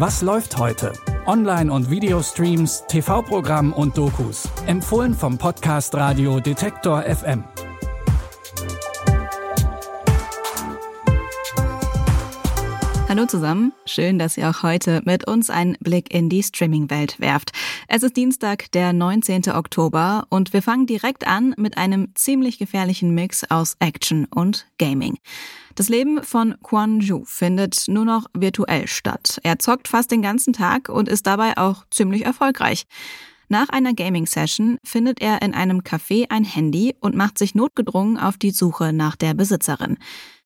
Was läuft heute? Online- und Videostreams, TV-Programm und Dokus. Empfohlen vom Podcast Radio Detektor FM. Hallo zusammen, schön, dass ihr auch heute mit uns einen Blick in die Streaming-Welt werft. Es ist Dienstag, der 19. Oktober und wir fangen direkt an mit einem ziemlich gefährlichen Mix aus Action und Gaming. Das Leben von Quan Ju findet nur noch virtuell statt. Er zockt fast den ganzen Tag und ist dabei auch ziemlich erfolgreich. Nach einer Gaming-Session findet er in einem Café ein Handy und macht sich notgedrungen auf die Suche nach der Besitzerin.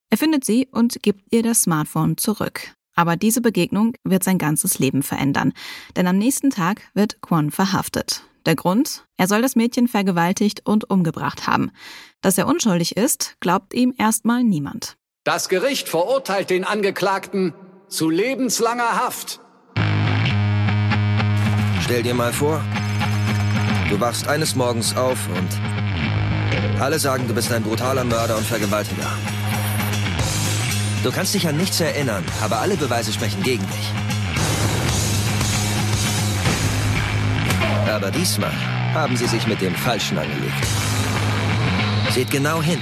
Er findet sie und gibt ihr das Smartphone zurück. Aber diese Begegnung wird sein ganzes Leben verändern, denn am nächsten Tag wird Kwon verhaftet. Der Grund? Er soll das Mädchen vergewaltigt und umgebracht haben. Dass er unschuldig ist, glaubt ihm erstmal niemand. Das Gericht verurteilt den Angeklagten zu lebenslanger Haft. Stell dir mal vor, du wachst eines Morgens auf und alle sagen, du bist ein brutaler Mörder und Vergewaltiger. Du kannst dich an nichts erinnern, aber alle Beweise sprechen gegen dich. Aber diesmal haben sie sich mit dem Falschen angelegt. Seht genau hin.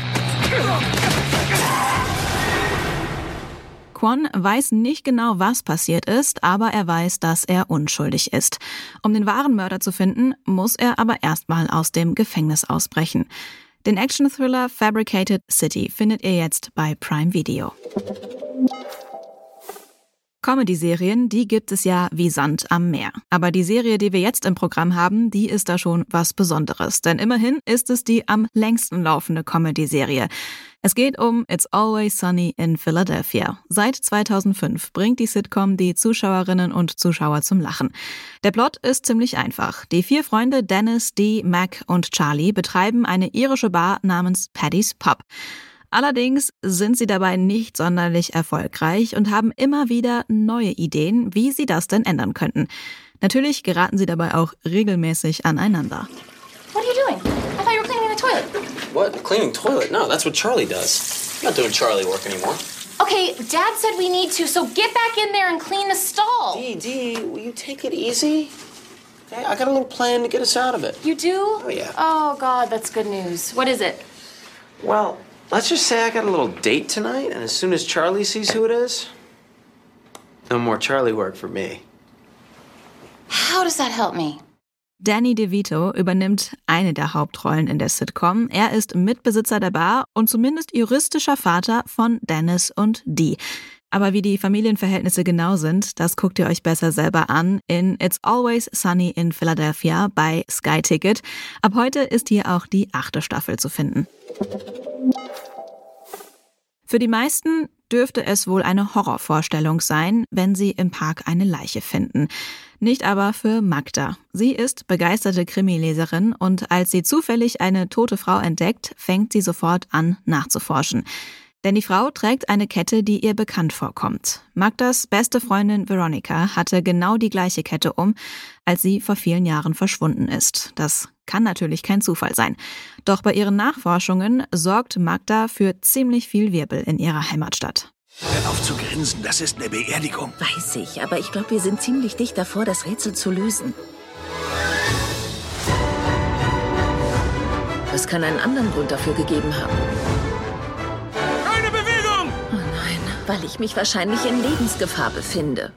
Kwon weiß nicht genau, was passiert ist, aber er weiß, dass er unschuldig ist. Um den wahren Mörder zu finden, muss er aber erstmal aus dem Gefängnis ausbrechen. Den Action-Thriller Fabricated City findet ihr jetzt bei Prime Video. Comedy-Serien, die gibt es ja wie Sand am Meer. Aber die Serie, die wir jetzt im Programm haben, die ist da schon was Besonderes. Denn immerhin ist es die am längsten laufende Comedy-Serie. Es geht um It's Always Sunny in Philadelphia. Seit 2005 bringt die Sitcom die Zuschauerinnen und Zuschauer zum Lachen. Der Plot ist ziemlich einfach. Die vier Freunde Dennis, Dee, Mac und Charlie betreiben eine irische Bar namens Paddy's Pub. Allerdings sind sie dabei nicht sonderlich erfolgreich und haben immer wieder neue Ideen, wie sie das denn ändern könnten. Natürlich geraten sie dabei auch regelmäßig aneinander. What are you doing? I thought you were cleaning the toilet. What? Cleaning toilet? No, that's what Charlie does. I'm not doing Charlie work anymore. Okay, Dad said we need to, so get back in there and clean the stall. Dee, Dee, will you take it easy? Okay, I got a little plan to get us out of it. You do? Oh, yeah. Oh, God, that's good news. What is it? Well, let's just say I got a little date tonight, and as soon as Charlie sees who it is, no more Charlie work for me. How does that help me? Danny DeVito übernimmt eine der Hauptrollen in der Sitcom. Er ist Mitbesitzer der Bar und zumindest juristischer Vater von Dennis und Dee. Aber wie die Familienverhältnisse genau sind, das guckt ihr euch besser selber an in It's Always Sunny in Philadelphia bei Sky Ticket. Ab heute ist hier auch die achte Staffel zu finden. Für die meisten dürfte es wohl eine Horrorvorstellung sein, wenn sie im Park eine Leiche finden. Nicht aber für Magda. Sie ist begeisterte Krimileserin und als sie zufällig eine tote Frau entdeckt, fängt sie sofort an nachzuforschen. Denn die Frau trägt eine Kette, die ihr bekannt vorkommt. Magdas beste Freundin Veronica hatte genau die gleiche Kette um, als sie vor vielen Jahren verschwunden ist. Das kann natürlich kein Zufall sein. Doch bei ihren Nachforschungen sorgt Magda für ziemlich viel Wirbel in ihrer Heimatstadt. Hör auf zu grinsen, das ist eine Beerdigung. Weiß ich, aber ich glaube, wir sind ziemlich dicht davor, das Rätsel zu lösen. Es kann einen anderen Grund dafür gegeben haben. Weil ich mich wahrscheinlich in Lebensgefahr befinde.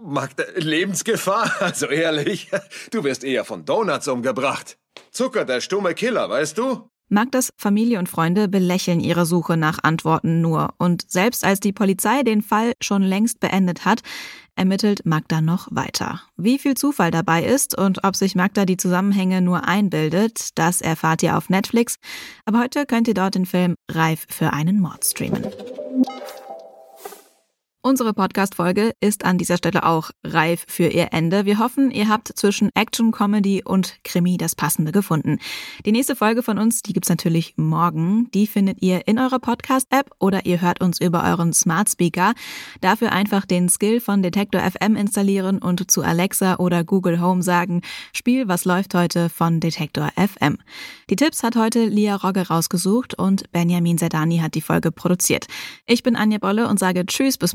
Magda, Lebensgefahr? Also ehrlich, du wirst eher von Donuts umgebracht. Zucker, der stumme Killer, weißt du? Magdas Familie und Freunde belächeln ihre Suche nach Antworten nur. Und selbst als die Polizei den Fall schon längst beendet hat, ermittelt Magda noch weiter. Wie viel Zufall dabei ist und ob sich Magda die Zusammenhänge nur einbildet, das erfahrt ihr auf Netflix. Aber heute könnt ihr dort den Film Reif für einen Mord streamen. Thank you. Unsere Podcast-Folge ist an dieser Stelle auch reif für ihr Ende. Wir hoffen, ihr habt zwischen Action, Comedy und Krimi das Passende gefunden. Die nächste Folge von uns, die gibt's natürlich morgen. Die findet ihr in eurer Podcast-App oder ihr hört uns über euren Smart Speaker. Dafür einfach den Skill von Detektor FM installieren und zu Alexa oder Google Home sagen, Spiel, was läuft heute von Detektor FM. Die Tipps hat heute Lia Rogge rausgesucht und Benjamin Zerdani hat die Folge produziert. Ich bin Anja Bolle und sage Tschüss bis